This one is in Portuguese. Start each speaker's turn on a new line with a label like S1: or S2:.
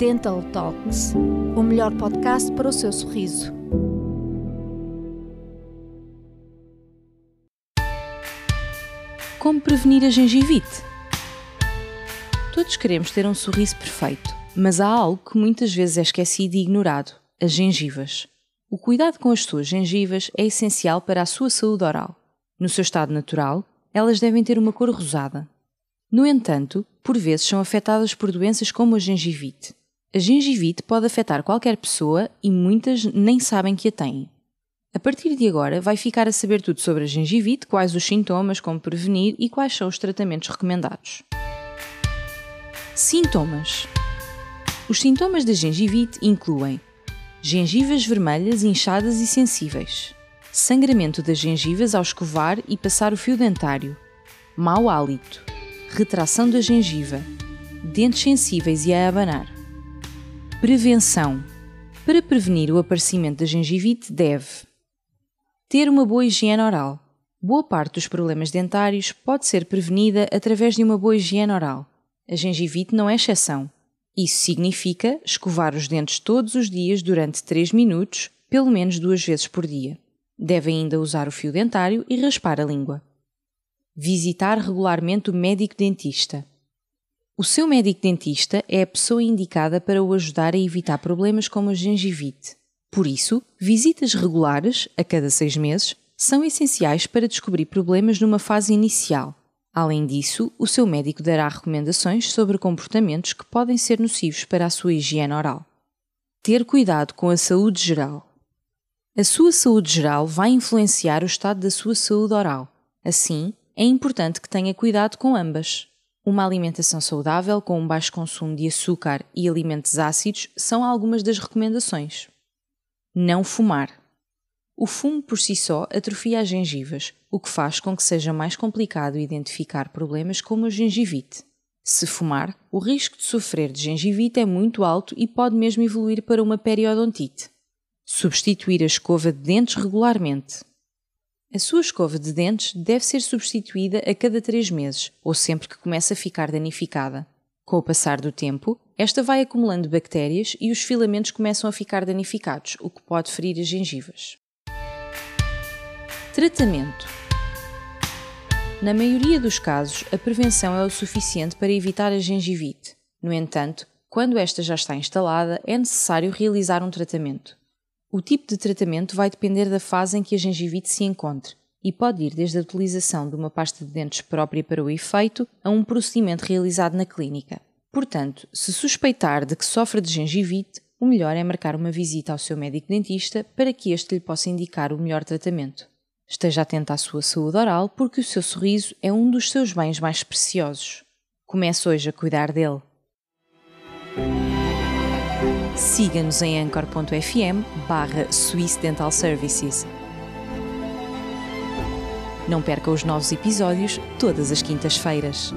S1: Dental Talks, o melhor podcast para o seu sorriso.
S2: Como prevenir a gengivite? Todos queremos ter um sorriso perfeito, mas há algo que muitas vezes é esquecido e ignorado: as gengivas. O cuidado com as suas gengivas é essencial para a sua saúde oral. No seu estado natural, elas devem ter uma cor rosada. No entanto, por vezes são afetadas por doenças como a gengivite. A gengivite pode afetar qualquer pessoa e muitas nem sabem que a têm. A partir de agora, vai ficar a saber tudo sobre a gengivite, quais os sintomas, como prevenir e quais são os tratamentos recomendados. Sintomas: Os sintomas da gengivite incluem gengivas vermelhas, inchadas e sensíveis, sangramento das gengivas ao escovar e passar o fio dentário, mau hálito, retração da gengiva, dentes sensíveis e a abanar. Prevenção: Para prevenir o aparecimento da gengivite, deve ter uma boa higiene oral. Boa parte dos problemas dentários pode ser prevenida através de uma boa higiene oral. A gengivite não é exceção. Isso significa escovar os dentes todos os dias durante 3 minutos, pelo menos duas vezes por dia. Deve ainda usar o fio dentário e raspar a língua. Visitar regularmente o médico dentista. O seu médico dentista é a pessoa indicada para o ajudar a evitar problemas como a gengivite. Por isso, visitas regulares, a cada seis meses, são essenciais para descobrir problemas numa fase inicial. Além disso, o seu médico dará recomendações sobre comportamentos que podem ser nocivos para a sua higiene oral. Ter cuidado com a saúde geral. A sua saúde geral vai influenciar o estado da sua saúde oral. Assim, é importante que tenha cuidado com ambas. Uma alimentação saudável com um baixo consumo de açúcar e alimentos ácidos são algumas das recomendações. Não fumar. O fumo por si só atrofia as gengivas, o que faz com que seja mais complicado identificar problemas como a gengivite. Se fumar, o risco de sofrer de gengivite é muito alto e pode mesmo evoluir para uma periodontite. Substituir a escova de dentes regularmente. A sua escova de dentes deve ser substituída a cada 3 meses ou sempre que começa a ficar danificada. Com o passar do tempo, esta vai acumulando bactérias e os filamentos começam a ficar danificados, o que pode ferir as gengivas. Tratamento: Na maioria dos casos, a prevenção é o suficiente para evitar a gengivite. No entanto, quando esta já está instalada, é necessário realizar um tratamento. O tipo de tratamento vai depender da fase em que a gengivite se encontre e pode ir desde a utilização de uma pasta de dentes própria para o efeito a um procedimento realizado na clínica. Portanto, se suspeitar de que sofre de gengivite, o melhor é marcar uma visita ao seu médico dentista para que este lhe possa indicar o melhor tratamento. Esteja atento à sua saúde oral porque o seu sorriso é um dos seus bens mais preciosos. Comece hoje a cuidar dele. Siga-nos em anchor.fm barra Swiss Dental Services. Não perca os novos episódios todas as quintas-feiras.